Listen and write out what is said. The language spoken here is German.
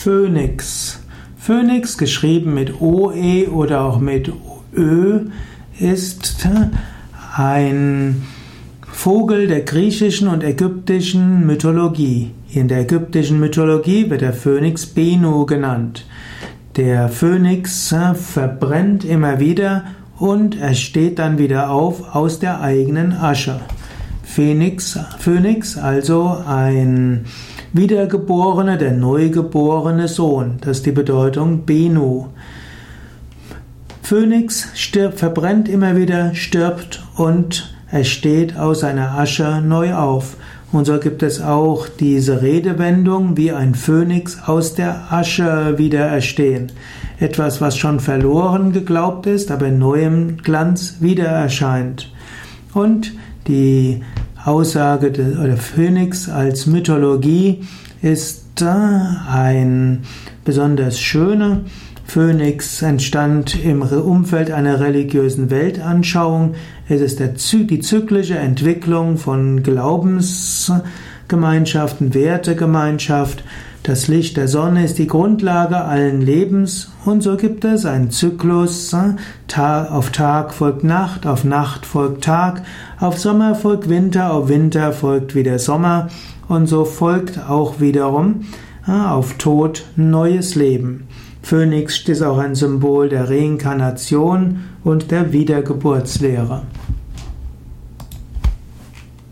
Phönix. Phönix, geschrieben mit OE oder auch mit Ö, ist ein Vogel der griechischen und ägyptischen Mythologie. In der ägyptischen Mythologie wird der Phönix Benu genannt. Der Phönix verbrennt immer wieder und er steht dann wieder auf aus der eigenen Asche. Phönix, Phönix also ein Wiedergeborener, der neugeborene Sohn. Das ist die Bedeutung Benu. Phönix stirbt, verbrennt immer wieder, stirbt und er steht aus seiner Asche neu auf. Und so gibt es auch diese Redewendung, wie ein Phönix aus der Asche wieder erstehen. Etwas, was schon verloren geglaubt ist, aber in neuem Glanz wieder erscheint. Und die Aussage der Phönix als Mythologie ist ein besonders schöner. Phönix entstand im Umfeld einer religiösen Weltanschauung. Es ist die zyklische Entwicklung von Glaubensgemeinschaften, Wertegemeinschaft. Das Licht der Sonne ist die Grundlage allen Lebens und so gibt es einen Zyklus. Auf Tag folgt Nacht, auf Nacht folgt Tag, auf Sommer folgt Winter, auf Winter folgt wieder Sommer und so folgt auch wiederum auf Tod neues Leben. Phönix ist auch ein Symbol der Reinkarnation und der Wiedergeburtslehre.